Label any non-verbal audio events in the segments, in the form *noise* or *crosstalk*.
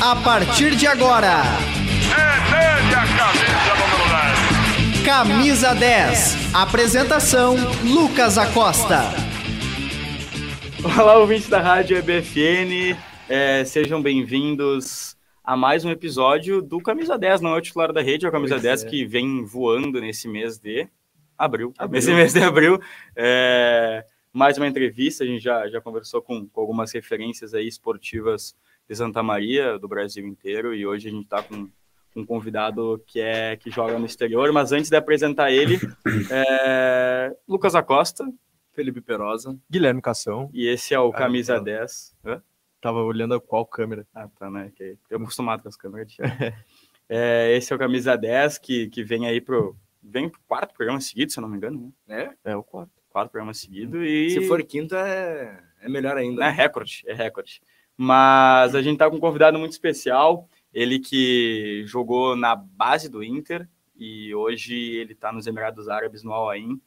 A partir de agora. É a camisa número 10. Camisa 10. Apresentação: Lucas Acosta. Olá, ouvintes da Rádio EBFN. É, sejam bem-vindos a mais um episódio do Camisa 10. Não é o titular da rede, é o Camisa pois 10 é. que vem voando nesse mês de abril. abril. Nesse mês de abril. É, mais uma entrevista, a gente já, já conversou com, com algumas referências aí esportivas de Santa Maria, do Brasil inteiro, e hoje a gente está com um convidado que é que joga no exterior, mas antes de apresentar ele, *coughs* é, Lucas Acosta, Felipe Perosa, Guilherme Cação, e esse é o ah, Camisa 10. Hã? Tava olhando qual câmera. Ah, tá, né? Que eu acostumado com as câmeras. *laughs* é, esse é o Camisa 10 que, que vem aí pro. Vem pro quarto programa seguido, se eu não me engano, né? É, é o quarto. Quatro programas seguidos e. Se for quinto, é, é melhor ainda. É recorde, é recorde. Mas a gente tá com um convidado muito especial, ele que jogou na base do Inter e hoje ele está nos Emirados Árabes, no Al Ain.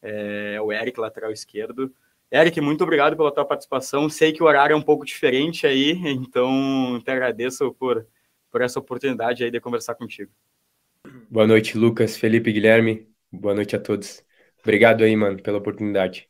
É o Eric, lateral esquerdo. Eric, muito obrigado pela tua participação. Sei que o horário é um pouco diferente aí, então te agradeço por, por essa oportunidade aí de conversar contigo. Boa noite, Lucas, Felipe, Guilherme. Boa noite a todos. Obrigado aí, mano, pela oportunidade.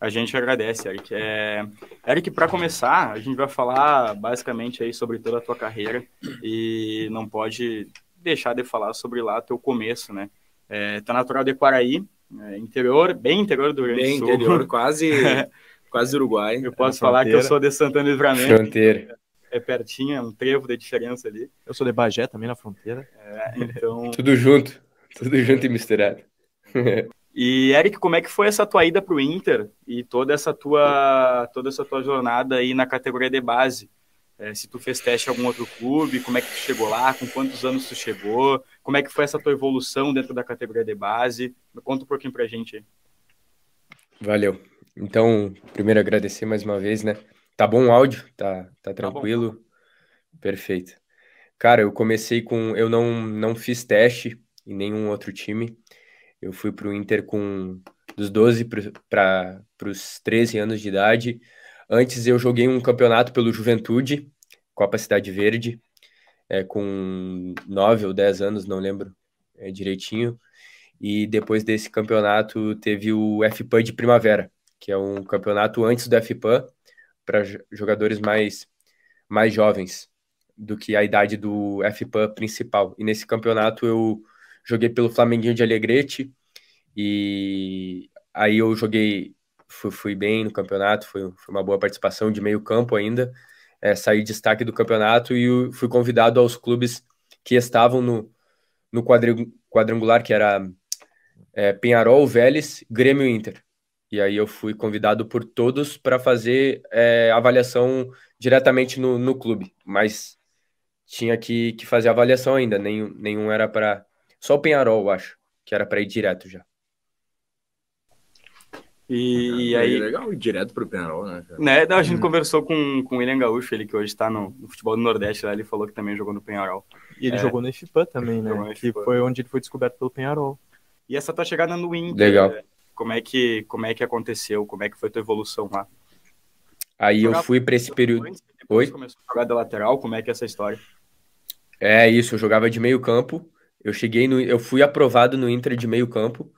A gente agradece, Eric. É... Eric, para começar, a gente vai falar basicamente aí sobre toda a tua carreira e não pode deixar de falar sobre lá teu começo, né? É, tá natural de Quaraí, é, interior, bem interior do Rio Grande do Sul. Bem interior, quase, *laughs* quase Uruguai. Eu posso é falar que eu sou de Santana Livramento. Fronteira. É pertinho, é um trevo de diferença ali. Eu sou de Bagé, também na fronteira. É, então... tudo junto, tudo junto e misturado. *laughs* E Eric, como é que foi essa tua ida para o Inter e toda essa tua toda essa tua jornada aí na categoria de base? É, se tu fez teste em algum outro clube, como é que tu chegou lá, com quantos anos tu chegou, como é que foi essa tua evolução dentro da categoria de base? Conta um pouquinho pra gente aí. Valeu. Então, primeiro agradecer mais uma vez, né? Tá bom o áudio? Tá, tá, tá tranquilo? Tá Perfeito. Cara, eu comecei com. Eu não, não fiz teste em nenhum outro time. Eu fui para o Inter com dos 12 para os 13 anos de idade. Antes eu joguei um campeonato pelo Juventude, Copa Cidade Verde, é, com 9 ou 10 anos, não lembro é, direitinho. E depois desse campeonato teve o FPAN de Primavera, que é um campeonato antes do FPAN para jogadores mais, mais jovens do que a idade do FPAN principal. E nesse campeonato eu joguei pelo Flamenguinho de Alegrete e aí eu joguei, fui, fui bem no campeonato, foi, foi, uma boa participação de meio campo ainda, é, saí destaque do campeonato e fui convidado aos clubes que estavam no, no quadrangular, que era é, Penharol, Vélez, Grêmio Inter. E aí eu fui convidado por todos para fazer é, avaliação diretamente no, no clube, mas tinha que, que fazer avaliação ainda, nenhum, nenhum era para só o Penharol, acho, que era para ir direto já. E, e aí. É legal ir direto pro Penharol, né? né? a gente hum. conversou com, com o William Gaúcho, ele que hoje está no, no, futebol do Nordeste, lá, ele falou que também jogou no Penharol. E ele é, jogou no FIPA também, né? Que foi onde ele foi descoberto pelo Penharol. E essa tua chegada no Inter, legal. como é que como é que aconteceu? Como é que foi tua evolução lá? Aí eu fui para esse período. Antes, Oi? começou a jogar da lateral, como é que é essa história? É isso, eu jogava de meio campo. Eu cheguei no, eu fui aprovado no Inter de meio campo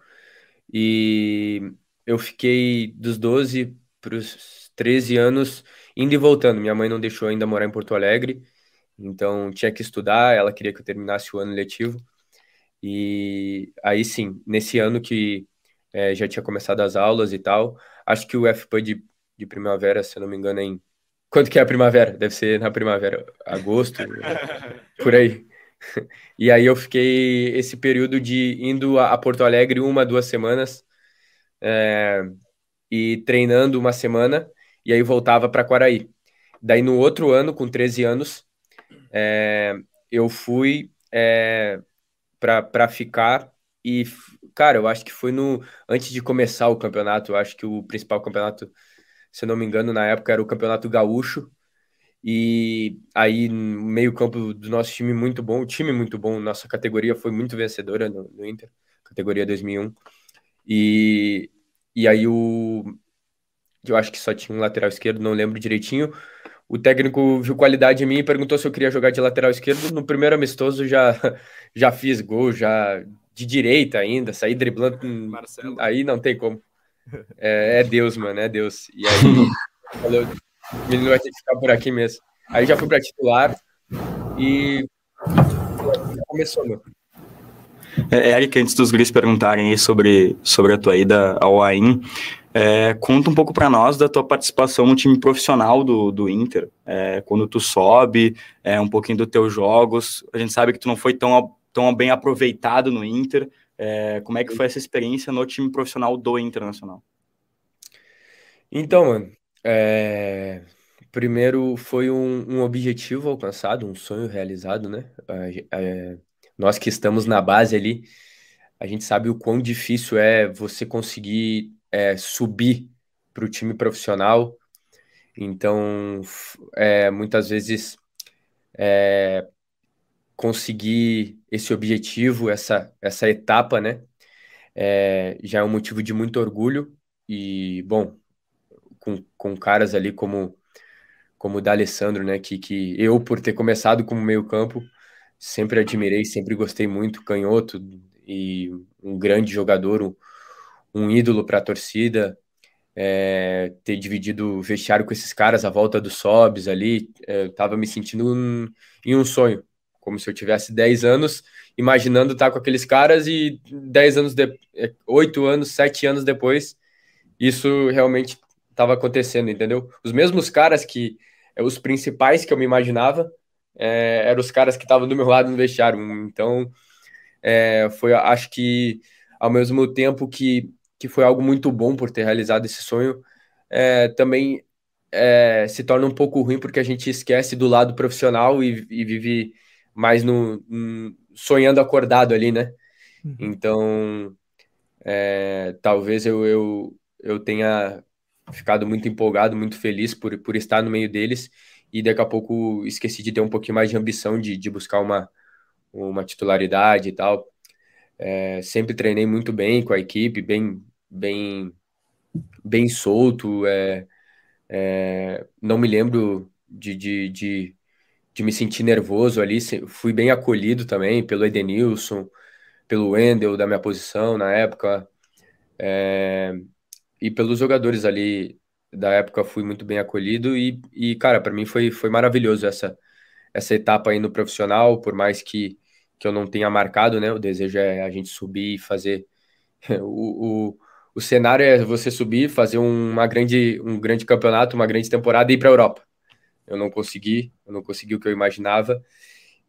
e eu fiquei dos 12 para os 13 anos indo e voltando. Minha mãe não deixou ainda morar em Porto Alegre, então tinha que estudar. Ela queria que eu terminasse o ano letivo. E aí sim, nesse ano que é, já tinha começado as aulas e tal, acho que o FP de, de primavera, se eu não me engano, é em. Quanto que é a primavera? Deve ser na primavera, agosto, *laughs* por aí. E aí eu fiquei esse período de indo a Porto Alegre uma, duas semanas é, e treinando uma semana, e aí voltava para Quaraí. Daí no outro ano, com 13 anos, é, eu fui é, para ficar e, cara, eu acho que foi no antes de começar o campeonato, eu acho que o principal campeonato, se eu não me engano, na época era o Campeonato Gaúcho, e aí, meio campo do nosso time muito bom, o time muito bom, nossa categoria foi muito vencedora no, no Inter, categoria 2001. E, e aí o eu acho que só tinha um lateral esquerdo, não lembro direitinho. o técnico viu qualidade em mim e perguntou se eu queria jogar de lateral esquerdo. No primeiro amistoso já, *laughs* já fiz gol, já de direita ainda, saí driblando. Marcelo. Aí não tem como. É, é, Deus, mano, é Deus. E aí, *laughs* falou, o menino vai ter que ficar por aqui mesmo. Aí já fui para titular e começou, mano. É, Eric, antes dos guris perguntarem aí sobre, sobre a tua ida ao AIM, é, conta um pouco para nós da tua participação no time profissional do, do Inter, é, quando tu sobe, é, um pouquinho dos teus jogos. A gente sabe que tu não foi tão, tão bem aproveitado no Inter. É, como é que foi essa experiência no time profissional do Internacional? Então, mano, é, primeiro foi um, um, objetivo alcançado, um sonho realizado, né? É, nós que estamos na base ali, a gente sabe o quão difícil é você conseguir é, subir para o time profissional. Então, é, muitas vezes, é, conseguir esse objetivo, essa, essa etapa, né? É, já é um motivo de muito orgulho. E, bom, com, com caras ali como como o D'Alessandro, né? Que, que eu, por ter começado como meio-campo, sempre admirei, sempre gostei muito, canhoto e um grande jogador, um, um ídolo para a torcida, é, ter dividido o vestiário com esses caras, a volta dos Sobs ali, é, eu tava me sentindo um, em um sonho, como se eu tivesse 10 anos, imaginando estar com aqueles caras e 10 anos, de, 8 é, anos, 7 anos depois, isso realmente estava acontecendo, entendeu? Os mesmos caras que, é, os principais que eu me imaginava, é, eram os caras que estavam do meu lado no vestiário, então, é, foi, acho que, ao mesmo tempo que que foi algo muito bom por ter realizado esse sonho, é, também é, se torna um pouco ruim porque a gente esquece do lado profissional e, e vive mais no, sonhando acordado ali, né? Uhum. Então, talvez eu, eu, eu tenha ficado muito empolgado, muito feliz por, por estar no meio deles e daqui a pouco esqueci de ter um pouquinho mais de ambição de, de buscar uma, uma titularidade e tal. É, sempre treinei muito bem com a equipe, bem, bem, bem solto. É, é, não me lembro de, de, de, de, me sentir nervoso ali. Fui bem acolhido também pelo Edenilson, pelo Wendel da minha posição na época. E pelos jogadores ali da época fui muito bem acolhido e, e cara, para mim foi, foi maravilhoso essa, essa etapa aí no profissional, por mais que, que eu não tenha marcado, né? O desejo é a gente subir e fazer *laughs* o, o o cenário é você subir, fazer uma grande, um grande campeonato, uma grande temporada e ir para a Europa. Eu não consegui, eu não consegui o que eu imaginava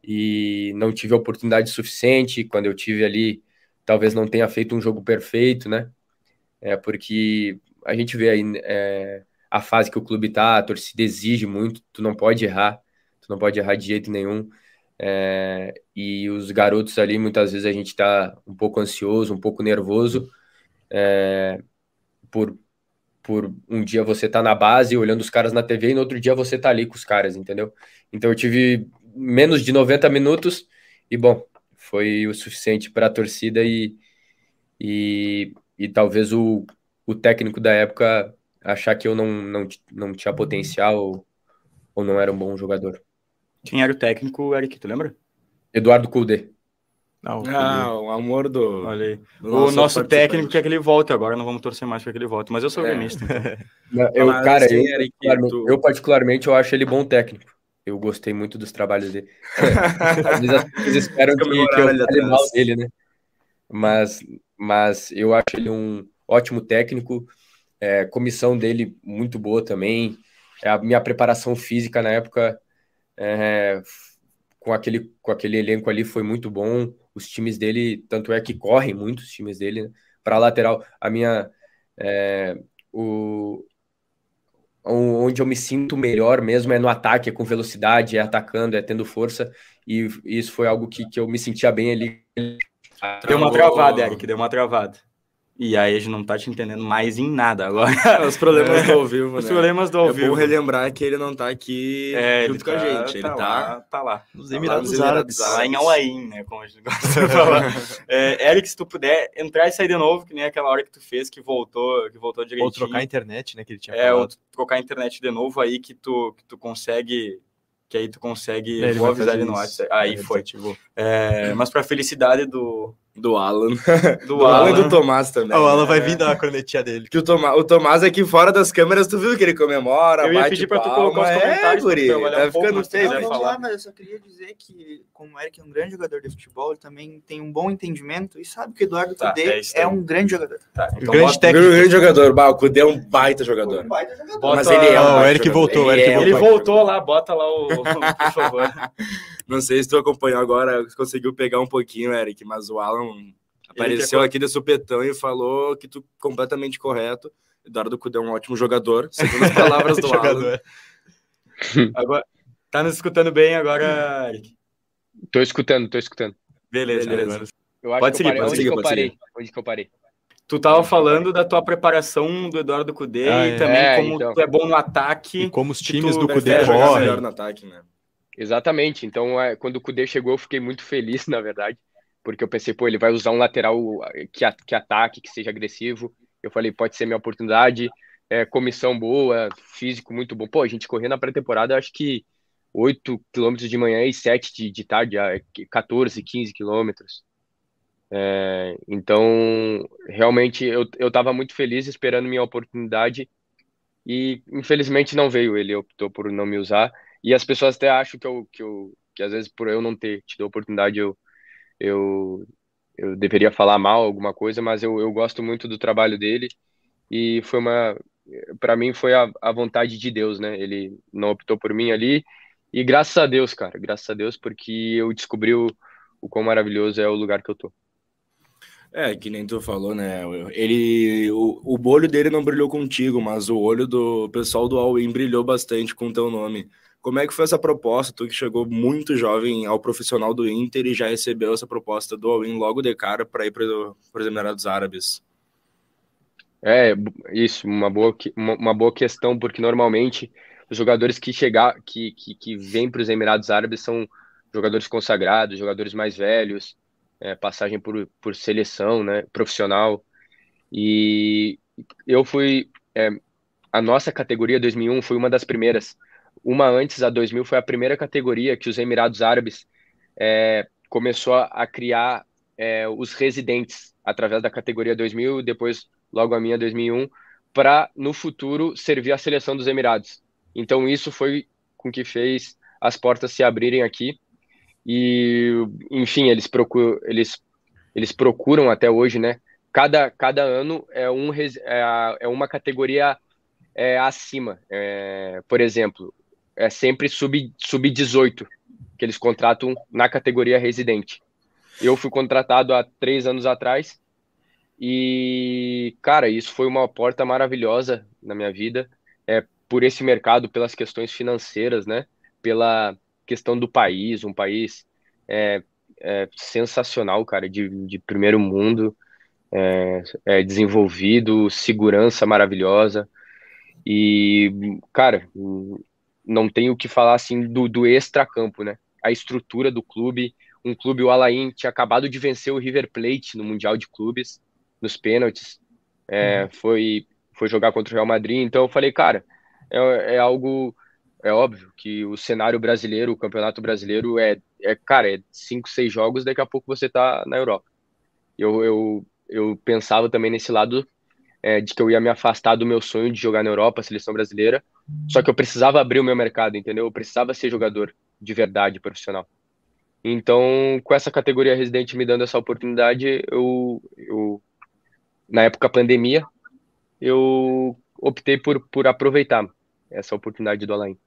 e não tive oportunidade suficiente. Quando eu tive ali, talvez não tenha feito um jogo perfeito, né? É porque a gente vê aí é, a fase que o clube tá, a torcida exige muito, tu não pode errar, tu não pode errar de jeito nenhum. É, e os garotos ali, muitas vezes a gente tá um pouco ansioso, um pouco nervoso é, por, por um dia você tá na base olhando os caras na TV e no outro dia você tá ali com os caras, entendeu? Então eu tive menos de 90 minutos e, bom, foi o suficiente para a torcida e, e, e talvez o, o técnico da época achar que eu não, não, não tinha potencial ou, ou não era um bom jogador. Quem era o técnico, Eric, tu lembra? Eduardo Kulde. Não, ah, o amor do. Olha aí. Do o nosso técnico quer que ele volte agora, não vamos torcer mais para que ele volte, mas eu sou é. gremista. Então. *laughs* eu, cara, assim, eu, particularmente, eu, particularmente, eu acho ele bom técnico. Eu gostei muito dos trabalhos dele. Às vezes as pessoas esperam que, que eu fale mal dele, né? Mas, mas eu acho ele um ótimo técnico. É, comissão dele muito boa também. É, a minha preparação física na época é, com, aquele, com aquele elenco ali foi muito bom os times dele, tanto é que correm muito os times dele, né? Para lateral, a minha. É, o, onde eu me sinto melhor mesmo é no ataque, é com velocidade, é atacando, é tendo força, e isso foi algo que, que eu me sentia bem ali. Deu uma travada, Eric, deu uma travada. E aí a gente não tá te entendendo mais em nada agora. *laughs* Os problemas do ao vivo, Os né? problemas do ao é vivo. bom relembrar que ele não tá aqui É, junto com a gente. Ele tá, lá, tá lá. Nos Tá lá Emirados nos Árabes. Emirados Tá lá em Alain, né? Como a gente gosta de falar. *laughs* É, Eric, se tu puder entrar e sair de novo, que nem aquela hora que tu fez, que voltou, que voltou direitinho. Ou trocar a internet, né? Que ele tinha É, ou falado. trocar a internet de novo aí que tu, que tu consegue. Que aí tu consegue. Ele vou avisar ele no. WhatsApp. Aí É, foi. desativou. É, mas pra felicidade do, do Alan. *laughs* do, Do Alan e do Tomás também. Ah, o Alan né? vai vir dar a cornetinha dele. Que o, Tomás, o Tomás aqui fora das câmeras, tu viu que ele comemora, Eu ia bate pedir pra tu palma. colocar os é, comentários pra guri, tá um ficando tu feio. Não, falar. lá, mas eu só queria dizer que, como o Eric é um grande jogador de futebol, ele também tem um bom entendimento e sabe que o Eduardo Tá, Cudê é é um grande jogador. Tá, então Grande bota- técnico. Um grande jogador, bah, o Cudê é um baita jogador. Um baita jogador. bota- Mas ele é um Ah, o Eric jogador. voltou, o Ele Eric é um Ele voltou lá, bota lá o. Por favor. *laughs* Não sei se tu acompanhou agora, conseguiu pegar um pouquinho, Eric, mas o Alan apareceu quer- aqui de supetão e falou que tu completamente correto. Eduardo Cudê é um ótimo jogador, segundo as palavras do *laughs* Alan. Agora, tá nos escutando bem agora, Eric? Tô escutando, tô escutando. Beleza, Beleza. beleza. Eu acho Pode que seguir, eu parei. pode Onde seguir, que eu pode parei? seguir. Onde que eu parei? Tu tava falando da tua preparação do Eduardo Cudê Ah, e é. também É, como então. tu é bom no ataque. E como os times tu do Cudê correm. melhor no ataque, né? Exatamente. Então, é, quando o Kudê chegou, eu fiquei muito feliz, *laughs* na verdade, porque eu pensei, pô, ele vai usar um lateral que, a- que ataque, que seja agressivo. Eu falei, pode ser minha oportunidade. É, comissão boa, físico muito bom. Pô, a gente correu na pré-temporada, acho que 8 quilômetros de manhã e 7 de, de tarde, ah, 14, 15 quilômetros. É, então, realmente, eu, eu tava muito feliz esperando minha oportunidade e, infelizmente, não veio. Ele optou por não me usar. E as pessoas até acham que eu, que eu, que às vezes por eu não ter tido a oportunidade, eu, eu, eu deveria falar mal alguma coisa, mas eu, eu gosto muito do trabalho dele e foi uma, para mim foi a, a vontade de Deus, né? Ele não optou por mim ali e graças a Deus, cara, graças a Deus, porque eu descobri o, o quão maravilhoso é o lugar que eu tô. É, que nem tu falou, né? Ele, o, o olho dele não brilhou contigo, mas o olho do pessoal do All-In brilhou bastante com o teu nome. Como é que foi essa proposta? Tu que chegou muito jovem ao profissional do Inter e já recebeu essa proposta do All-In logo de cara para ir para os Emirados Árabes. É, isso, uma boa, uma boa questão, porque normalmente os jogadores que chegar, que, que, que vêm para os Emirados Árabes são jogadores consagrados, jogadores mais velhos, é, passagem por, por seleção, né, profissional. E eu fui, é, a nossa categoria 2001 foi uma das primeiras. Uma antes, a 2000, foi a primeira categoria que os Emirados Árabes é, começou a, criar é, os residentes através da categoria 2000, depois logo a minha 2001, para no futuro servir a seleção dos Emirados. Então isso foi com que fez as portas se abrirem aqui e, enfim, eles procuram, eles, eles procuram até hoje, né? Cada, cada ano é, um, é, é uma categoria é, acima. É, por exemplo, é sempre sub, sub-18 que eles contratam na categoria residente. Eu fui contratado há três anos atrás e, cara, isso foi uma porta maravilhosa na minha vida, é, por esse mercado, pelas questões financeiras, né? Pela questão do país, um país é, é sensacional, cara, de, de primeiro mundo, é, é desenvolvido, segurança maravilhosa e, cara, não tenho o que falar assim do, do extra-campo, né? A estrutura do clube, um clube, o Alain, tinha acabado de vencer o River Plate no Mundial de Clubes, nos pênaltis, é, foi, foi jogar contra o Real Madrid, então eu falei, cara, é, é algo, é óbvio que o cenário brasileiro, o campeonato brasileiro é, é cara, é cinco, seis jogos, daqui a pouco você tá na Europa. Eu, eu, eu pensava também nesse lado é, de que eu ia me afastar do meu sonho de jogar na Europa, seleção brasileira, só que eu precisava abrir o meu mercado, entendeu? Eu precisava ser jogador de verdade, profissional. Então, com essa categoria residente me dando essa oportunidade, eu, eu na época pandemia, eu optei por, por aproveitar essa oportunidade do Alain.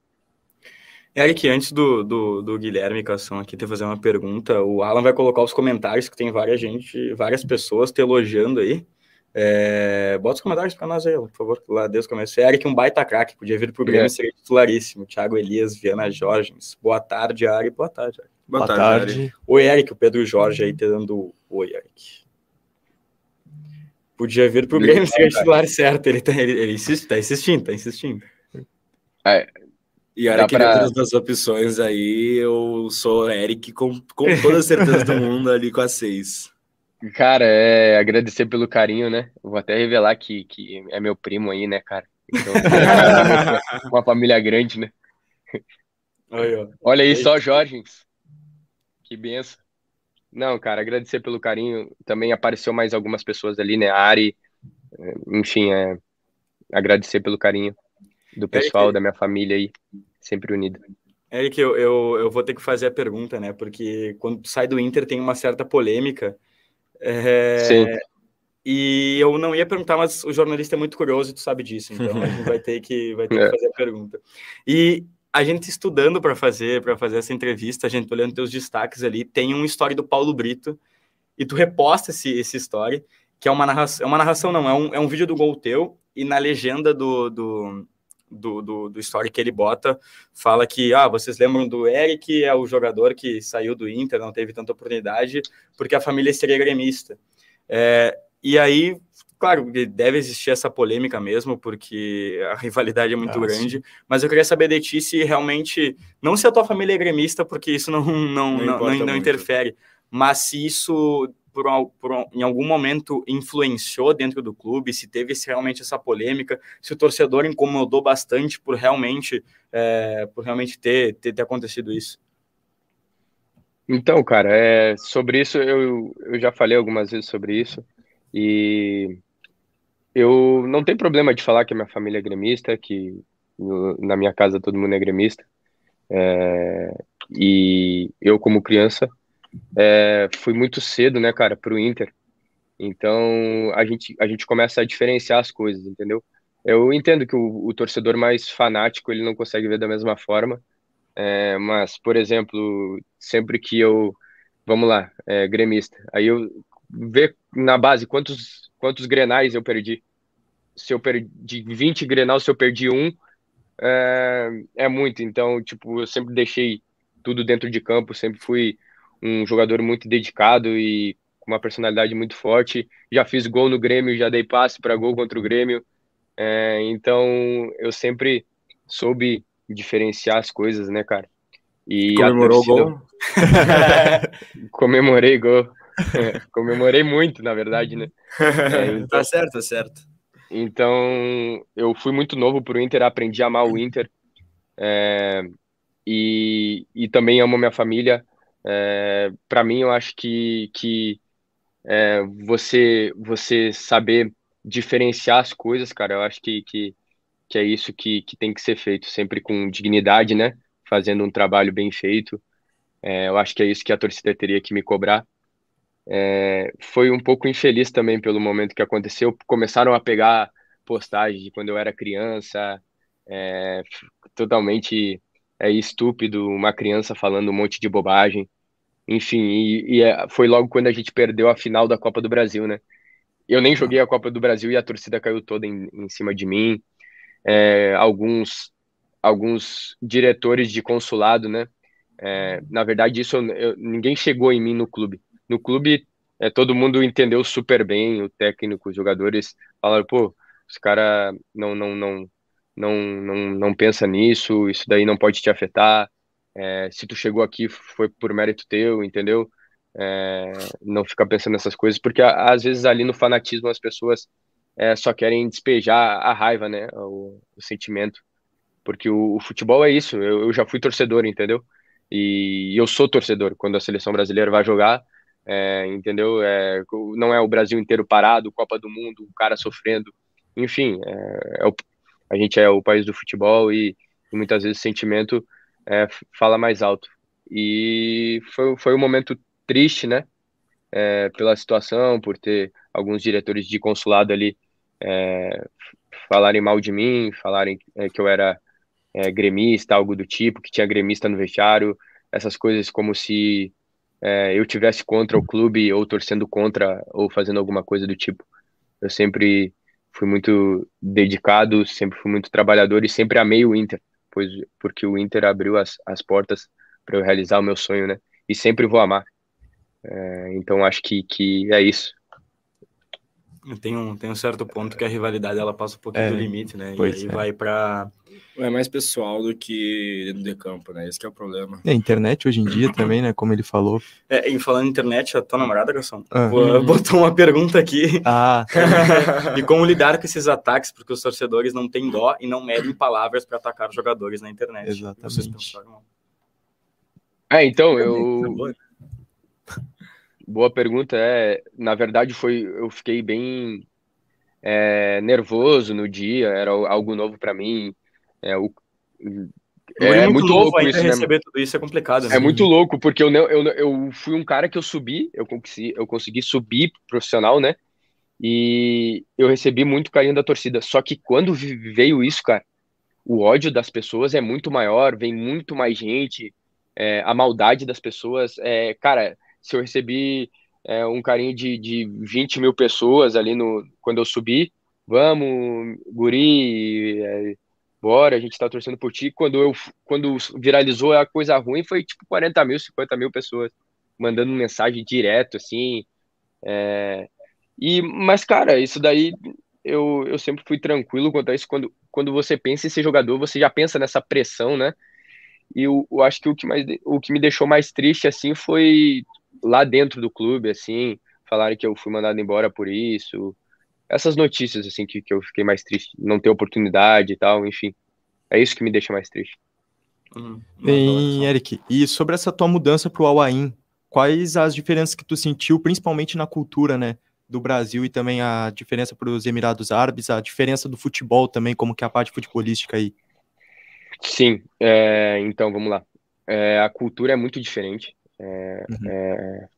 Eric, antes do, do, do Guilherme Cação aqui te fazer uma pergunta, o Alan vai colocar os comentários que tem várias gente, várias pessoas te elogiando aí. É, bota os comentários para nós aí, por favor, lá desde o começo. Eric, um baita craque, podia vir pro Grêmio, É. seria titularíssimo. Thiago Elias, Viana Jorgens. Boa tarde, Ari. Boa tarde, Ari. Boa tarde. Oi, Eric, o Pedro Jorge aí te dando oi, Eric. Podia vir pro Grêmio se é titular certo. Ele, tá, ele, ele insiste, tá insistindo, tá insistindo. É, e olha que pra... dentro das opções aí, eu sou Eric com, com toda a certeza do mundo ali com a seis. Cara, é agradecer pelo carinho, né? vou até revelar que, que é meu primo aí, né, cara? Então, *laughs* uma família grande, né? Aí, Olha aí só, Jorgens. Que benção. Não, cara, agradecer pelo carinho. Também apareceu mais algumas pessoas ali, né? A Ari, é, enfim, é, agradecer pelo carinho do pessoal, Eric, da minha família aí, sempre unida. Eric, eu, eu, eu vou ter que fazer a pergunta, né? Porque quando tu sai do Inter tem uma certa polêmica. É... Sim. E eu não ia perguntar, mas o jornalista é muito curioso e tu sabe disso, então a gente vai ter que, vai ter *laughs* é. que fazer a pergunta. E a gente estudando para fazer para fazer essa entrevista, a gente olhando teus destaques ali, tem uma história do Paulo Brito e tu reposta esse, esse story, que é uma narração, é uma narração não, é um, é um vídeo do gol teu e na legenda do, do, do, do, do story que ele bota, fala que, ah, vocês lembram do Eric, é o jogador que saiu do Inter, não teve tanta oportunidade, porque a família seria gremista. É, e aí, claro, deve existir essa polêmica mesmo, porque a *laughs* rivalidade é muito ah, grande, mas eu queria saber de ti se realmente, não se a tua família é gremista, porque isso não, não, não, não, não, não interfere, mas se isso por, por, em algum momento influenciou dentro do clube, se teve realmente essa polêmica, se o torcedor incomodou bastante por realmente, é, por realmente ter, ter, ter acontecido isso. Então, cara, é, sobre isso eu, eu já falei algumas vezes sobre isso. E eu não tenho problema de falar que a minha família é gremista, que no, na minha casa todo mundo é gremista. É, e eu, como criança, é, fui muito cedo, né, cara, pro Inter. Então a gente, a gente começa a diferenciar as coisas, entendeu? Eu entendo que o, o torcedor mais fanático ele não consegue ver da mesma forma, é, mas, por exemplo, sempre que eu, vamos lá, é, gremista, aí eu ver na base quantos, quantos grenais eu perdi. Se eu perdi 20 grenal, se eu perdi um, é, é muito. Então, tipo, eu sempre deixei tudo dentro de campo, sempre fui um jogador muito dedicado e com uma personalidade muito forte. Já fiz gol no Grêmio, já dei passe para gol contra o Grêmio. É, então, eu sempre soube diferenciar as coisas, né, cara? E Comemorou torcida... o gol? *laughs* Comemorei gol. É, comemorei muito, na verdade, né? É, *laughs* então, tá certo, tá certo. Então, eu fui muito novo pro Inter, aprendi a amar o Inter. É, e, e também amo minha família. É, para mim, eu acho que, que é, você, você saber diferenciar as coisas, cara, eu acho que, que, que é isso que, que tem que ser feito, sempre com dignidade, né? Fazendo um trabalho bem feito. É, eu acho que é isso que a torcida teria que me cobrar. É, foi um pouco infeliz também pelo momento que aconteceu. Começaram a pegar postagens de quando eu era criança, é, totalmente é, estúpido, uma criança falando um monte de bobagem. Enfim, e, e é, foi logo quando a gente perdeu a final da Copa do Brasil, né? Eu nem joguei a Copa do Brasil e a torcida caiu toda em, em cima de mim. É, alguns, alguns diretores de consulado, né? É, na verdade, isso eu, ninguém chegou em mim no clube no clube é, todo mundo entendeu super bem, o técnico, os jogadores falaram, pô, os cara não, não, não, não, não, não pensa nisso, isso daí não pode te afetar, é, se tu chegou aqui foi por mérito teu, entendeu? É, não fica pensando nessas coisas, porque às vezes ali no fanatismo as pessoas é, só querem despejar a raiva, né, o, o sentimento, porque o, o, futebol é isso, eu, eu já fui torcedor, entendeu? E eu sou torcedor, quando a seleção brasileira vai jogar, é, entendeu? É, não é o Brasil inteiro parado, Copa do Mundo, o cara sofrendo, enfim, é, é o, a gente é o país do futebol e, e muitas vezes o sentimento é, fala mais alto. E foi, foi um momento triste, né? É, pela situação, por ter alguns diretores de consulado ali é, falarem mal de mim, falarem que eu era gremista, algo do tipo, que tinha gremista no vestiário, essas coisas como se é, eu tivesse contra o clube ou torcendo contra ou fazendo alguma coisa do tipo. Eu sempre fui muito dedicado, sempre fui muito trabalhador e sempre amei o Inter, pois porque o Inter abriu as, as portas para eu realizar o meu sonho, né? E sempre vou amar. É, então acho que, que é isso. Tem um, tem um certo ponto que a rivalidade ela passa um pouquinho É, do limite, né? E pois aí é. vai para É mais pessoal do que dentro de campo, né? Esse que é o problema. É, a internet hoje em dia também, né? Como ele falou. É, em falando em internet, a tua namorada, Garçom, Ah. pô, botou uma pergunta aqui. Ah, *laughs* e como lidar com esses ataques, porque os torcedores não têm dó e não medem palavras para atacar os jogadores na internet. Exatamente. Vocês pensaram? É, então, eu. Boa pergunta. É, na verdade, foi. Eu fiquei bem é, nervoso no dia. Era algo novo para mim. É, o, é muito, novo louco ainda isso, né? receber tudo isso é complicado, né? É muito louco, porque eu, eu, eu fui um cara que eu subi, eu consegui, eu consegui subir pro profissional, né? E eu recebi muito carinho da torcida. Só que quando veio isso, cara, o ódio das pessoas é muito maior, vem muito mais gente, é, a maldade das pessoas. É, cara, se eu recebi é, um carinho de, de 20 mil pessoas ali no, quando eu subi, vamos, guri, é, bora, a gente tá torcendo por ti. Quando eu quando viralizou a coisa ruim, foi tipo 40 mil, 50 mil pessoas mandando mensagem direto, assim. é, E, mas, cara, isso daí eu, eu sempre fui tranquilo quanto a isso. Quando, quando você pensa em ser jogador, você já pensa nessa pressão, né? E eu, eu acho que o que, mais, o que me deixou mais triste, assim, foi lá dentro do clube, assim, falaram que eu fui mandado embora por isso. Essas notícias, assim, que, que eu fiquei mais triste. Não ter oportunidade e tal, enfim. É isso que me deixa mais triste. Hum, Bem, Eric, e sobre essa tua mudança pro Al-Ain, quais as diferenças que tu sentiu, principalmente na cultura, né, do Brasil e também a diferença para os Emirados Árabes, a diferença do futebol também, como que é a parte futebolística aí? Sim, é, então vamos lá. É, a cultura é muito diferente. É, Uhum. é,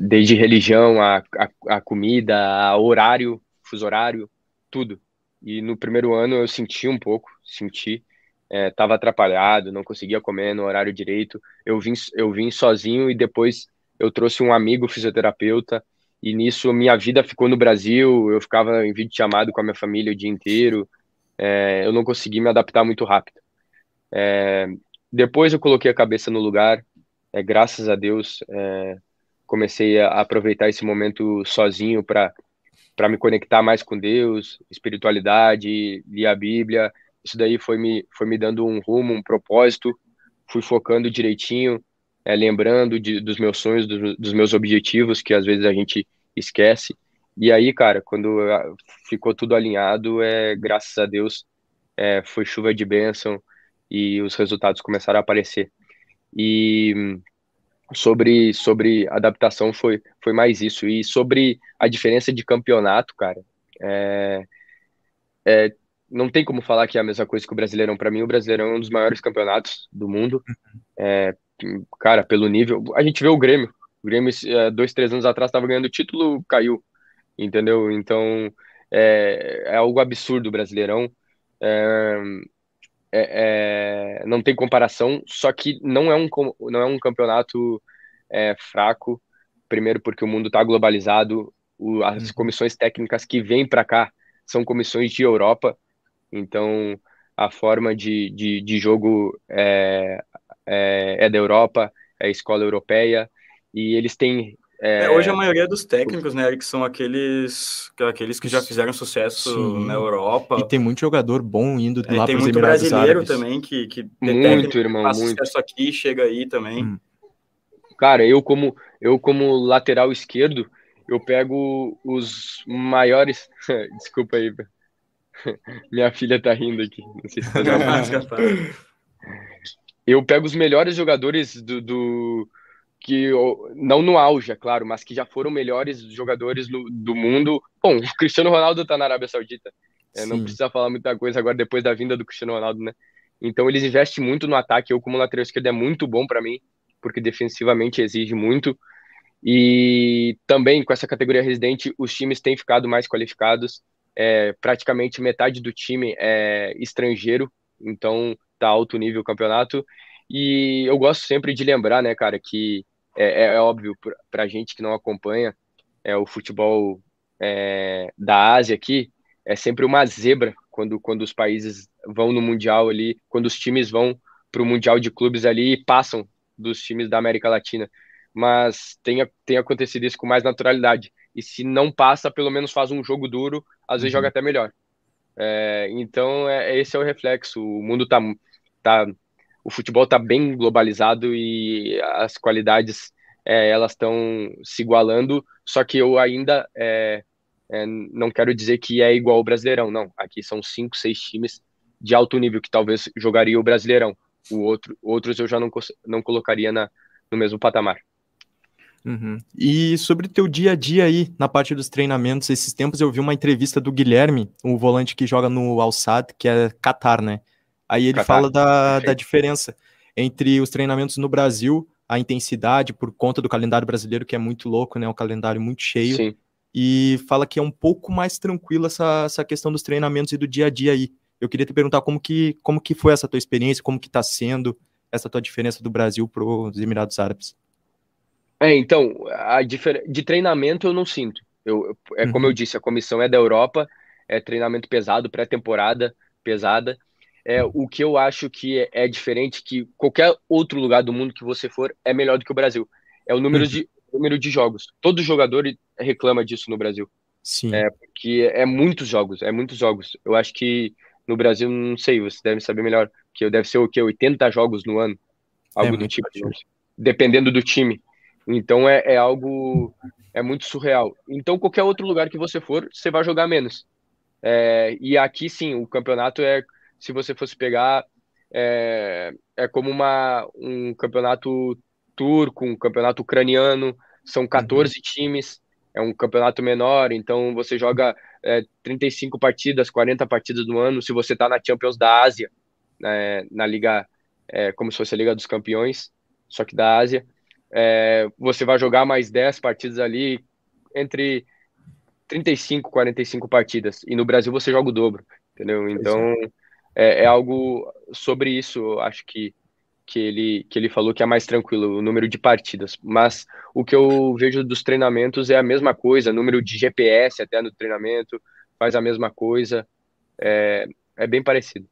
desde religião, a, a, a comida, a horário, fuso horário, tudo. E no primeiro ano eu senti um pouco, senti. Estava atrapalhado, não conseguia comer no horário direito. Eu vim, eu vim sozinho e depois eu trouxe um amigo fisioterapeuta. E nisso minha vida ficou no Brasil. Eu ficava em vídeo chamado com a minha família o dia inteiro. É, eu não consegui me adaptar muito rápido. É, depois eu coloquei a cabeça no lugar, é, graças a Deus, é, comecei a aproveitar esse momento sozinho para para me conectar mais com Deus, espiritualidade, ler a Bíblia. Isso daí foi me foi me dando um rumo, um propósito. Fui focando direitinho, é, lembrando de, dos meus sonhos, dos, dos meus objetivos que às vezes a gente esquece. E aí, cara, quando ah, ficou tudo alinhado, é graças a Deus, é, foi chuva de bênção e os resultados começaram a aparecer. E sobre sobre adaptação foi foi mais isso e sobre a diferença de campeonato, cara. É, é, não tem como falar que é a mesma coisa que o Brasileirão. Para mim, o Brasileirão é um dos maiores campeonatos do mundo. É, cara, pelo nível, a gente vê o Grêmio. O Grêmio, é, dois, três anos atrás, estava ganhando o título, caiu, entendeu? Então é, é algo absurdo o Brasileirão. É, é, não tem comparação, só que não é um, não é um campeonato é, fraco. Primeiro, porque o mundo está globalizado, o- as Uhum. comissões técnicas que vêm para cá são comissões de Europa, então a forma de, de, de jogo é, é, é da Europa, é escola europeia, e eles têm. É, É, hoje a maioria dos técnicos, né, Eric, são aqueles, aqueles que já fizeram sucesso Sim. na Europa. E tem muito jogador bom indo É, lá tem para os muito Emirados brasileiro Árabes. também que, que tem Muito, que irmão, faz muito. sucesso aqui, chega aí também. Hum. Cara, eu como eu como lateral esquerdo, eu pego os maiores. *laughs* Desculpa aí. *laughs* Minha filha tá rindo aqui. Não sei se tá. Eu pego os melhores jogadores do, do que não no auge, é claro, mas que já foram melhores jogadores no- do mundo. Bom, o Cristiano Ronaldo tá na Arábia Saudita. É, não precisa falar muita coisa agora depois da vinda do Cristiano Ronaldo, né? Então eles investem muito no ataque. Eu como lateral esquerdo é muito bom para mim, porque defensivamente exige muito. E também com essa categoria residente, os times têm ficado mais qualificados. É, praticamente metade do time é estrangeiro, então tá alto nível o campeonato. E eu gosto sempre de lembrar, né, cara, que é, é- é óbvio pra- pra gente que não acompanha é, o futebol é, da Ásia aqui, é sempre uma zebra quando, quando os países vão no Mundial ali, quando os times vão para o Mundial de Clubes ali e passam dos times da América Latina. Mas tem, tem acontecido isso com mais naturalidade. e se não passa, pelo menos faz um jogo duro, às vezes Uhum. joga até melhor. É, então, é, esse é o reflexo. O mundo tá, tá o futebol tá bem globalizado e as qualidades é, elas estão se igualando. Só que eu ainda é, é, não quero dizer que é igual ao Brasileirão, não. Aqui são cinco, seis times de alto nível que talvez jogaria o Brasileirão. O outro, outros eu já não, não colocaria na, no mesmo patamar. Uhum. E sobre teu dia a dia aí, na parte dos treinamentos, esses tempos eu vi uma entrevista do Guilherme, o volante que joga no Al Sadd, que é Qatar, né? Aí ele fala da, da diferença entre os treinamentos no Brasil, a intensidade por conta do calendário brasileiro, que é muito louco, né? Um calendário muito cheio. Sim. E fala que é um pouco mais tranquilo essa, essa questão dos treinamentos e do dia a dia aí. Eu queria te perguntar como que, como que foi essa tua experiência, como que tá sendo essa tua diferença do Brasil para os Emirados Árabes. É, então, a difer... de treinamento eu não sinto. Eu, eu- é como Uhum. eu disse, a comissão é da Europa, é treinamento pesado, pré-temporada pesada. É, o que eu acho que é, é diferente, que qualquer outro lugar do mundo que você for é melhor do que o Brasil. É o número, Uhum. de, número de jogos. Todo jogador reclama disso no Brasil, Sim. É, que é muitos jogos, é muitos jogos. Eu acho que no Brasil, não sei, você deve saber melhor, que deve ser o quê? 80 jogos no ano, algo do muito tipo, dependendo do time. Então é, é algo é muito surreal. Então qualquer outro lugar que você for, você vai jogar menos. É, e aqui sim, o campeonato é, se você fosse pegar, é, é como uma, um campeonato turco, um campeonato ucraniano, são 14 times, é um campeonato menor, então você joga é, 35 partidas, 40 partidas no ano, se você está na Champions da Ásia, né, na Liga, é, como se fosse a Liga dos Campeões, só que da Ásia, é, você vai jogar mais 10 partidas ali, entre 35 45 partidas, e no Brasil você joga o dobro, entendeu? Então, é, é algo sobre isso, acho que, que, ele, que ele falou que é mais tranquilo, o número de partidas, mas o que eu vejo dos treinamentos é a mesma coisa, número de GPS até no treinamento, faz a mesma coisa, é, é bem parecido.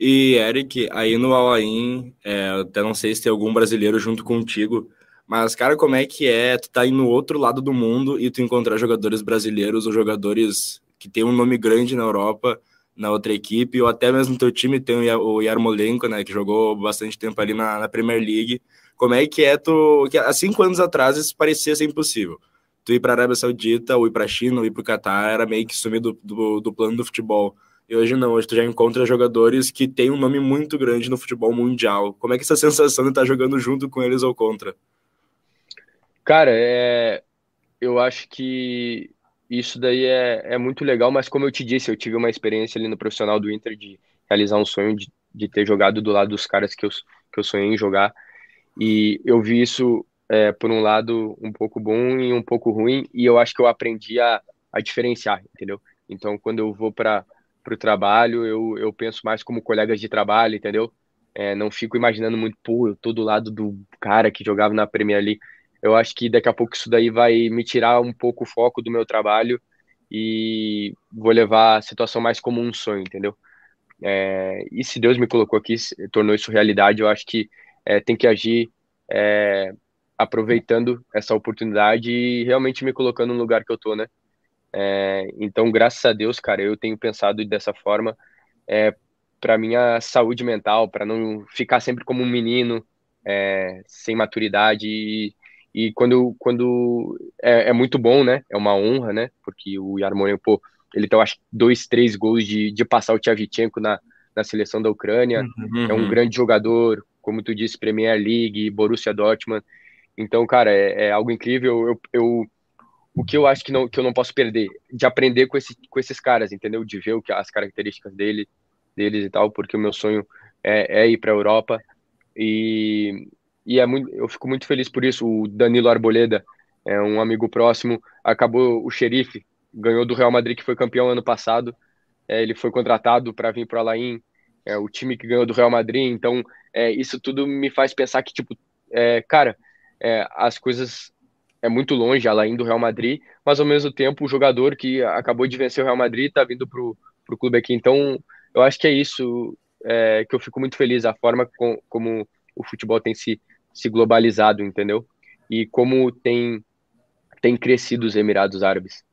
E, Eric, aí no Alain, é, até não sei se tem algum brasileiro junto contigo, mas, cara, como é que é? Tu tá aí no outro lado do mundo e tu encontrar jogadores brasileiros ou jogadores que tem um nome grande na Europa, na outra equipe, ou até mesmo no teu time tem o Ya- o Yarmolenko, né, que jogou bastante tempo ali na, na Premier League. Como é que é tu... Que há cinco anos atrás isso parecia ser impossível. Tu ir pra Arábia Saudita, ou ir pra China, ou ir pro Catar, era meio que sumir do, do, do plano do futebol. E hoje não, hoje tu já encontra jogadores que têm um nome muito grande no futebol mundial. Como é que essa sensação de estar jogando junto com eles ou contra? Cara, é, eu acho que isso daí é, é muito legal, mas como eu te disse, eu tive uma experiência ali no profissional do Inter de realizar um sonho de, de ter jogado do lado dos caras que eu, que eu sonhei em jogar. E eu vi isso, é, por um lado, um pouco bom e um pouco ruim, e eu acho que eu aprendi a, a diferenciar, entendeu? Então, quando eu vou para o trabalho, eu, eu penso mais como colegas de trabalho, entendeu? É, não fico imaginando muito, pô, eu tô do lado do cara que jogava na Premier League. Eu acho que daqui a pouco isso daí vai me tirar um pouco o foco do meu trabalho e vou levar a situação mais como um sonho, entendeu? É, e se Deus me colocou aqui, tornou isso realidade, eu acho que é, tem que agir é, aproveitando essa oportunidade e realmente me colocando no lugar que eu tô, né? É, então, graças a Deus, cara, eu tenho pensado dessa forma é, para minha saúde mental, para não ficar sempre como um menino é, sem maturidade e, e quando quando é, é, muito bom, né? É uma honra, né? Porque o Yarmolenko, pô, ele tem, eu acho, dois, três gols de, de passar o Tchevchenko na, na seleção da Ucrânia. Uhum. É um grande jogador, como tu disse, Premier League, Borussia Dortmund. Então, cara, é, é algo incrível. Eu, eu, o que eu acho que, não, que eu não posso perder, de aprender com, esse, com esses caras, entendeu? De ver o que, as características dele, deles e tal, porque o meu sonho é, é ir para a Europa. E, e é muito, eu fico muito feliz por isso. O Danilo Arboleda é um amigo próximo, acabou o xerife, ganhou do Real Madrid, que foi campeão ano passado. É, ele foi contratado para vir para o Alain, é, o time que ganhou do Real Madrid. Então, é, isso tudo me faz pensar que, tipo, é, cara, as coisas é muito longe, Alain do Real Madrid, mas ao mesmo tempo o jogador que acabou de vencer o Real Madrid está vindo para o clube aqui. Então, eu acho que é isso é, que eu fico muito feliz, a forma com, como o futebol tem se, se globalizado, entendeu? E como tem tem crescido os Emirados Árabes.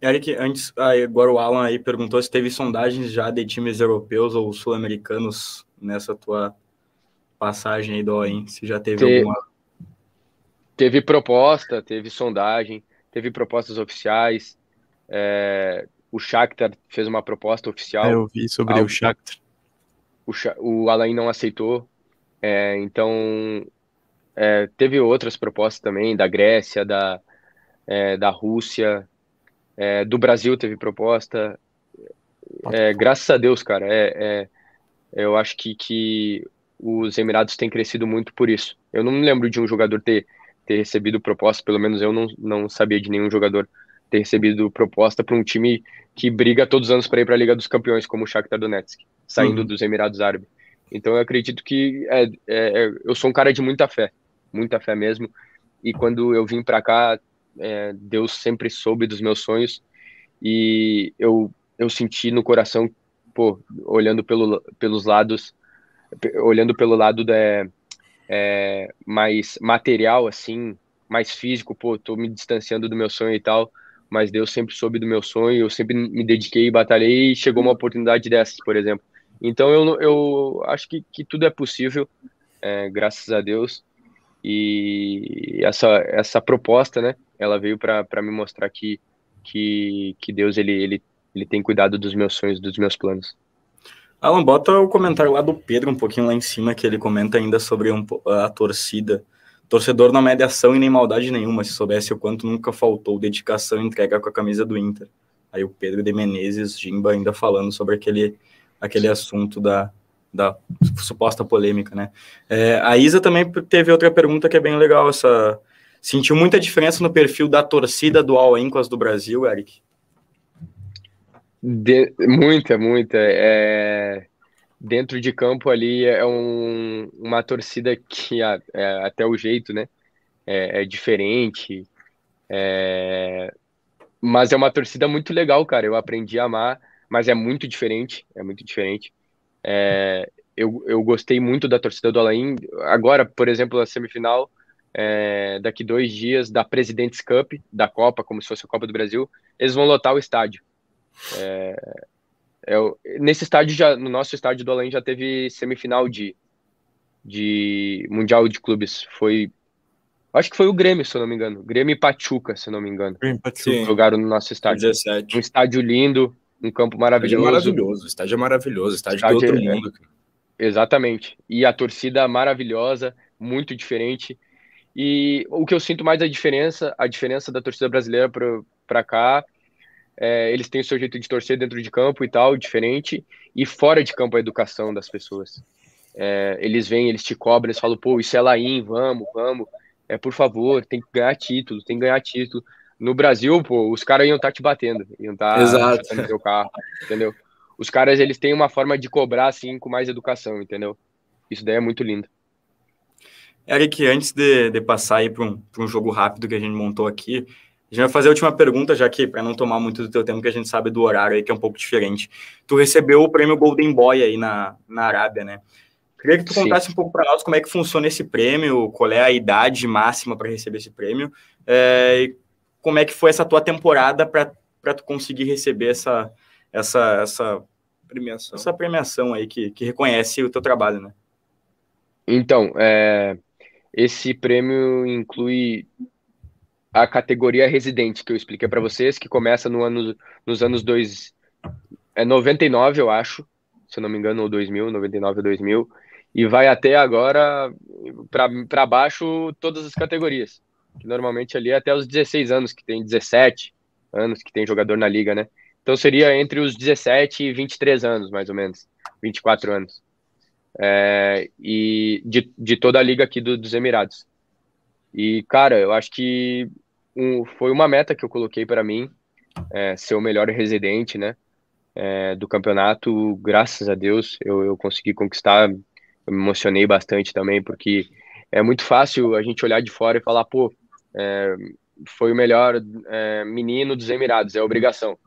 Eric, antes, agora o Alan aí perguntou se teve sondagens já de times europeus ou sul-americanos nessa tua passagem aí do OIN, se já teve Te... alguma. Teve proposta, teve sondagem, teve propostas oficiais. É... O Shakhtar fez uma proposta oficial. É, eu vi sobre o Shakhtar. O, o Alain não aceitou. É, então, é, teve outras propostas também, da Grécia, da, é, da Rússia, é, do Brasil teve proposta. É, graças a Deus, cara, é, eu acho que, que os Emirados têm crescido muito por isso. Eu não me lembro de um jogador ter, ter recebido proposta, pelo menos eu não, não sabia de nenhum jogador ter recebido proposta para um time que briga todos os anos para ir para a Liga dos Campeões, como o Shakhtar Donetsk, saindo uhum. dos Emirados Árabes. Então eu acredito que é, é, eu sou um cara de muita fé, muita fé mesmo. E quando eu vim para cá, é, Deus sempre soube dos meus sonhos e eu eu senti no coração, pô, olhando pelo, pelos lados, olhando pelo lado da é, mais material assim, mais físico, pô, tô me distanciando do meu sonho e tal mas Deus sempre soube do meu sonho, eu sempre me dediquei, batalhei e chegou uma oportunidade dessas, por exemplo. Então eu, eu acho que, que tudo é possível, é, graças a Deus. E essa, essa proposta, né, ela veio para me mostrar que, que, que Deus ele, ele, ele tem cuidado dos meus sonhos, dos meus planos. Alan, bota o comentário lá do Pedro um pouquinho lá em cima, que ele comenta ainda sobre um, a torcida. Torcedor não mede ação e nem maldade nenhuma, se soubesse o quanto nunca faltou dedicação e entrega com a camisa do Inter. Aí o Pedro de Menezes, Jimba, ainda falando sobre aquele, aquele assunto da, da suposta polêmica, né? É, a Isa também teve outra pergunta que é bem legal, essa... Sentiu muita diferença no perfil da torcida do All In com as do Brasil, Eric? De, muita, muita. É, dentro de campo ali é um, uma torcida que é, até o jeito, né? É, é diferente. É, mas é uma torcida muito legal, cara. Eu aprendi a amar, mas é muito diferente. É muito diferente. É, eu, eu gostei muito da torcida do Alain. Agora, por exemplo, a semifinal, é, daqui dois dias, da Presidentes Cup, da Copa, como se fosse a Copa do Brasil, eles vão lotar o estádio. É, é, nesse estádio, já, no nosso estádio do Além já teve semifinal de, de Mundial de Clubes. Foi. Acho que foi o Grêmio, se eu não me engano. Grêmio e Pachuca, se eu não me engano. Grêmio Pachuca. Jogaram no nosso estádio. 17. Um estádio lindo, um campo maravilhoso. Estádio maravilhoso, estádio é maravilhoso, estádio, estádio de outro é, mundo. Exatamente. E a torcida maravilhosa, muito diferente. E o que eu sinto mais a diferença, a diferença da torcida brasileira para cá é, eles têm o seu jeito de torcer dentro de campo e tal, diferente, e fora de campo a educação das pessoas. É, eles vêm, eles te cobram, eles falam, pô, isso é Laim, vamos, vamos, é, por favor, tem que ganhar título, tem que ganhar título. No Brasil, pô, os caras iam estar tá te batendo, iam estar tá no teu carro, entendeu? Os caras, eles têm uma forma de cobrar, assim, com mais educação, entendeu? Isso daí é muito lindo. Eric, antes de, de passar aí para um, um jogo rápido que a gente montou aqui, a gente vai fazer a última pergunta, já que, para não tomar muito do teu tempo, que a gente sabe do horário aí, que é um pouco diferente. Tu recebeu o prêmio Golden Boy aí na, na Arábia, né? Queria que tu contasse Sim. um pouco para nós como é que funciona esse prêmio, qual é a idade máxima para receber esse prêmio, é, e como é que foi essa tua temporada para tu conseguir receber essa, essa, essa premiação, essa premiação aí que, que reconhece o teu trabalho, né? Então, é, esse prêmio inclui a categoria residente que eu expliquei para vocês, que começa no ano, nos anos dois, é 99, eu acho, se eu não me engano, ou 2000, 99 ou 2000, e vai até agora para baixo todas as categorias, que normalmente ali é até os 16 anos, que tem 17 anos que tem jogador na liga, né? Então seria entre os 17 e 23 anos, mais ou menos, 24 anos. É, e de, de toda a liga aqui do, dos Emirados. E, cara, eu acho que um, foi uma meta que eu coloquei para mim, é, ser o melhor residente, né? É, do campeonato, graças a Deus, eu, eu consegui conquistar. Eu me emocionei bastante também, porque é muito fácil a gente olhar de fora e falar, pô, é, foi o melhor é, menino dos Emirados, é obrigação.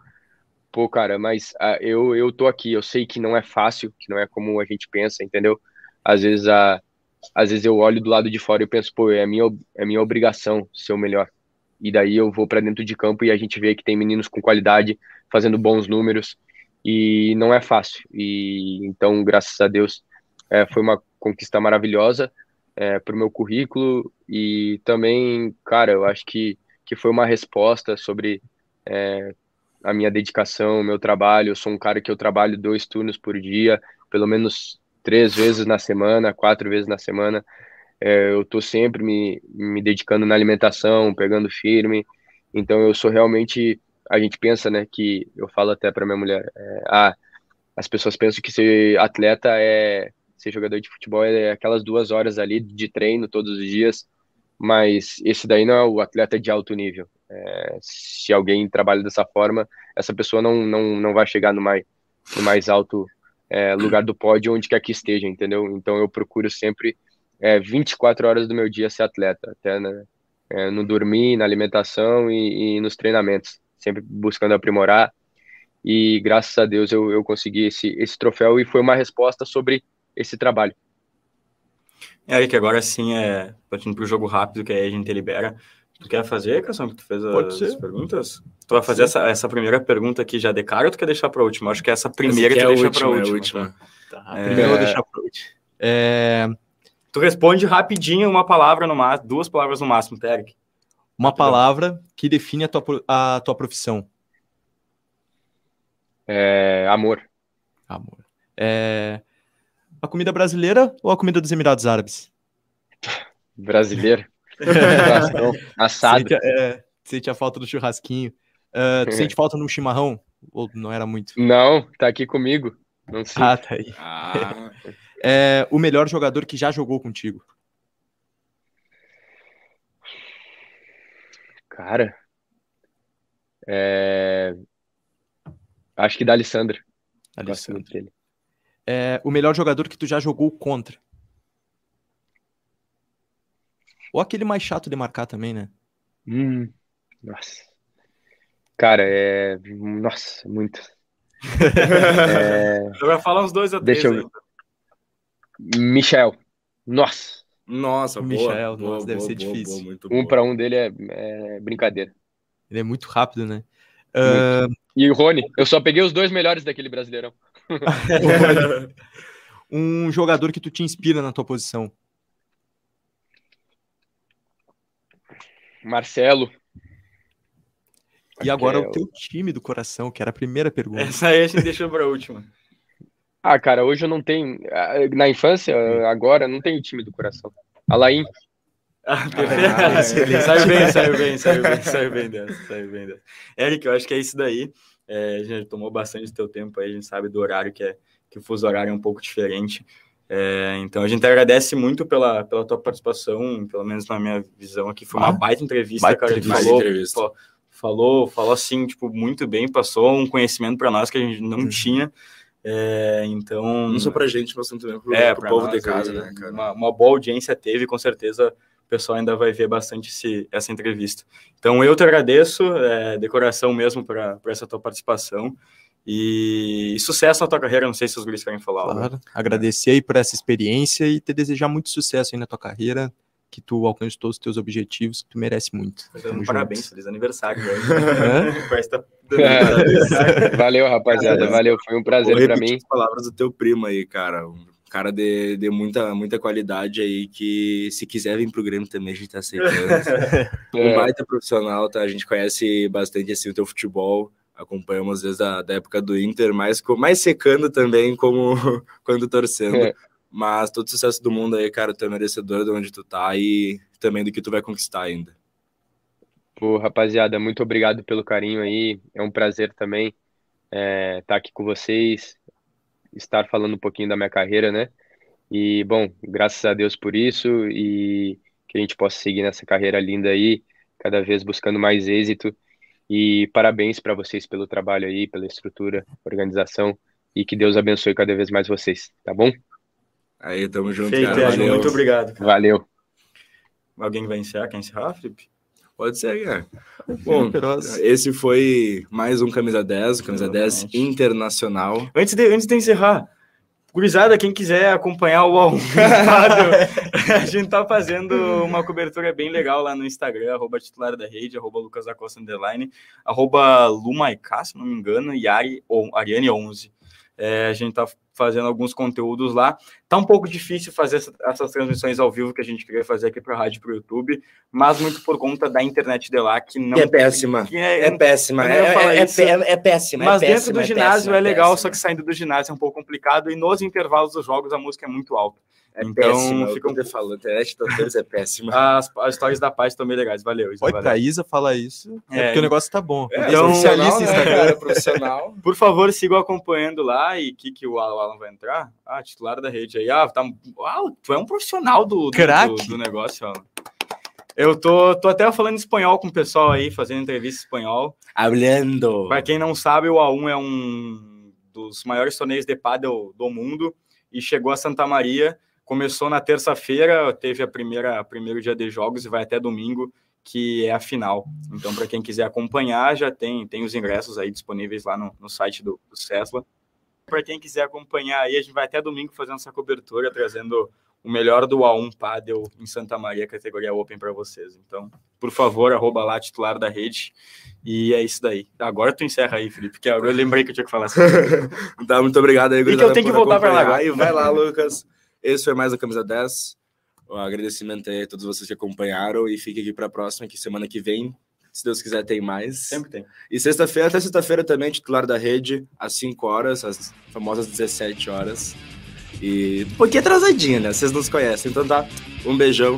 Pô, cara, mas a, eu, eu tô aqui, eu sei que não é fácil, que não é como a gente pensa, entendeu? Às vezes, a, às vezes eu olho do lado de fora e penso, pô, é minha, é minha obrigação ser o melhor. e daí eu vou para dentro de campo e a gente vê que tem meninos com qualidade, fazendo bons números, e não é fácil. E então, graças a Deus, é, foi uma conquista maravilhosa é, para o meu currículo e também, cara, eu acho que, que foi uma resposta sobre é, a minha dedicação, o meu trabalho. Eu sou um cara que eu trabalho dois turnos por dia, pelo menos três vezes na semana, quatro vezes na semana. É, eu estou sempre me, me dedicando na alimentação, pegando firme. Então eu sou realmente a gente pensa, né, que eu falo até para minha mulher, é, ah, as pessoas pensam que ser atleta é ser jogador de futebol é aquelas duas horas ali de treino todos os dias, mas esse daí não é o atleta de alto nível. É, se alguém trabalha dessa forma, essa pessoa não, não, não vai chegar no mais, no mais alto é, lugar do pódio, onde quer que esteja, entendeu? Então eu procuro sempre é, 24 horas do meu dia ser atleta, até né, é, no dormir, na alimentação e, e nos treinamentos sempre buscando aprimorar. E graças a Deus eu, eu consegui esse, esse troféu e foi uma resposta sobre esse trabalho. É, que agora sim é partindo para o jogo rápido que aí a gente libera. Tu quer fazer, Cação, que tu fez as, as perguntas? Tu vai fazer essa, essa primeira pergunta aqui já de cara ou tu quer deixar para a última? Acho que essa primeira essa que tu é deixa para a última. última. Tá, é... Primeiro eu vou deixar para última. É... Tu responde rapidinho uma palavra no máximo, duas palavras no máximo, Terek. Uma palavra que define a tua, a tua profissão. É, amor. Amor. É, a comida brasileira ou a comida dos Emirados Árabes? Brasileira. *laughs* Assado. Sente, é, sente a falta do churrasquinho. Uh, tu sente falta no chimarrão? Ou não era muito? Não, tá aqui comigo. Não sei. Ah, tá aí. Ah. É, o melhor jogador que já jogou contigo? Cara, é... acho que da Alessandra. Alessandra. É, o melhor jogador que tu já jogou contra? Ou aquele mais chato de marcar também, né? Hum, nossa. Cara, é. Nossa, muito. *laughs* é... Eu vou falar uns dois três. Deixa eu... Michel. Nossa. Nossa, o boa, Michel, boa, nossa, deve boa, ser boa, difícil. um para um dele é, é, brincadeira. Ele é muito rápido, né? Uh... E o Rony, eu só peguei os dois melhores daquele brasileirão. *laughs* um jogador que tu te inspira na tua posição. Marcelo. E agora o teu time do coração, que era a primeira pergunta. Essa aí a gente deixou para a última. *laughs* Ah, cara, hoje eu não tenho. Ah, na infância, agora, não tenho time do coração. Alain. Ah, ah, saiu bem, saiu bem, saiu bem, saiu bem dessa, saiu bem dessa. Eric, eu acho que é isso daí. É, a gente tomou bastante teu tempo aí, a gente sabe do horário que é que o fuso horário é um pouco diferente. É, então a gente agradece muito pela, pela tua participação, pelo menos na minha visão aqui. Foi uma ah, baita entrevista, baita cara. Entrevista. Falou, entrevista. Falou, falou, falou assim, tipo, muito bem, passou um conhecimento para nós que a gente não uhum. tinha. É, então. Não só pra gente, mas também pro, é, pro povo nós, de casa, né, cara? Uma, uma, boa audiência teve, com certeza o pessoal ainda vai ver bastante esse, essa entrevista. Então eu te agradeço, é, de coração mesmo, por essa tua participação. E, e, sucesso na tua carreira, não sei se os guris querem falar. Claro, agradecer aí por essa experiência e te desejar muito sucesso aí na tua carreira que tu alcance todos os teus objetivos, que tu merece muito. Um parabéns, feliz aniversário. *laughs* é. Valeu, rapaziada, valeu, foi um prazer para mim. As palavras do teu primo aí, cara, um cara de, de muita, muita qualidade aí, que se quiser vir pro Grêmio também a gente tá aceitando. *laughs* é. Um baita profissional, tá? A gente conhece bastante assim o teu futebol, acompanhamos desde a da época do Inter, mais, mais secando também como *laughs* quando torcendo. É. Mas todo sucesso do mundo aí, cara, tu é merecedor de onde tu tá e também do que tu vai conquistar ainda. Pô, rapaziada, muito obrigado pelo carinho aí. É um prazer também estar é, tá aqui com vocês, estar falando um pouquinho da minha carreira, né? E, bom, graças a Deus por isso e que a gente possa seguir nessa carreira linda aí, cada vez buscando mais êxito. E parabéns para vocês pelo trabalho aí, pela estrutura, organização e que Deus abençoe cada vez mais vocês, tá bom? Aí, tamo junto, Feito, cara. Valeu. Muito obrigado. Cara. Valeu. Alguém vai encerrar? Quer encerrar, Felipe? Pode ser, cara. Bom, esse foi mais um Camisa 10, Camisa Exatamente. 10 internacional. Antes de, antes de encerrar, Gurizada, quem quiser acompanhar o A1 *laughs* a gente tá fazendo uma cobertura bem legal lá no Instagram, arroba titular da rede, arroba Lucas Acosta Underline, arroba Lumaiká, se não me engano, e Ari, ou Ariane11. É, a gente tá fazendo alguns conteúdos lá. Tá um pouco difícil fazer essa, essas transmissões ao vivo que a gente queria fazer aqui para a rádio e para o YouTube, mas muito por conta da internet de lá, que não. Que é péssima. Que é, é péssima. É, é, é, péssima. Mas péssima, dentro do ginásio é, legal, só que saindo do ginásio é um pouco complicado, e nos intervalos dos jogos a música é muito alta. É então, péssima, fica um... falando, a internet de é péssima. *laughs* As, as histórias da paz estão bem legais, valeu. Isa, Oi, valeu. pra Isa falar isso, é, porque o negócio tá bom. É, então, profissional, né, cara, profissional. Por favor, sigam acompanhando lá e que que o Alan vai entrar? Ah, titular da rede aí. Ah, tá, ah, tu é um profissional do, do, do, do negócio, Alan. Eu tô, tô até falando espanhol com o pessoal aí, fazendo entrevista em espanhol. Hablando. Para quem não sabe, o A1 é um dos maiores torneios de pádel do mundo e chegou a Santa Maria Começou na terça-feira, teve a primeira primeiro dia de jogos e vai até domingo, que é a final. Então, para quem quiser acompanhar, já tem, tem os ingressos aí disponíveis lá no, no site do, do Cesla. Para quem quiser acompanhar aí, a gente vai até domingo fazendo essa cobertura, trazendo o melhor do A1 Padel em Santa Maria, categoria Open para vocês. Então, por favor, arroba lá, titular da rede. E é isso daí. Agora tu encerra aí, Felipe, porque eu lembrei que eu tinha que falar assim. *laughs* tá, muito obrigado aí, E que eu tenho que voltar para lá agora. Vai lá, Lucas. Esse foi mais a Camisa 10. O agradecimento aí a todos vocês que acompanharam e fique aqui para a próxima, que semana que vem, se Deus quiser, tem mais. Sempre tem. E sexta-feira, até sexta-feira também, titular da rede, às 5 horas, às famosas 17 horas. E um pouquinho atrasadinho, né? Vocês nos conhecem. Então tá, um beijão.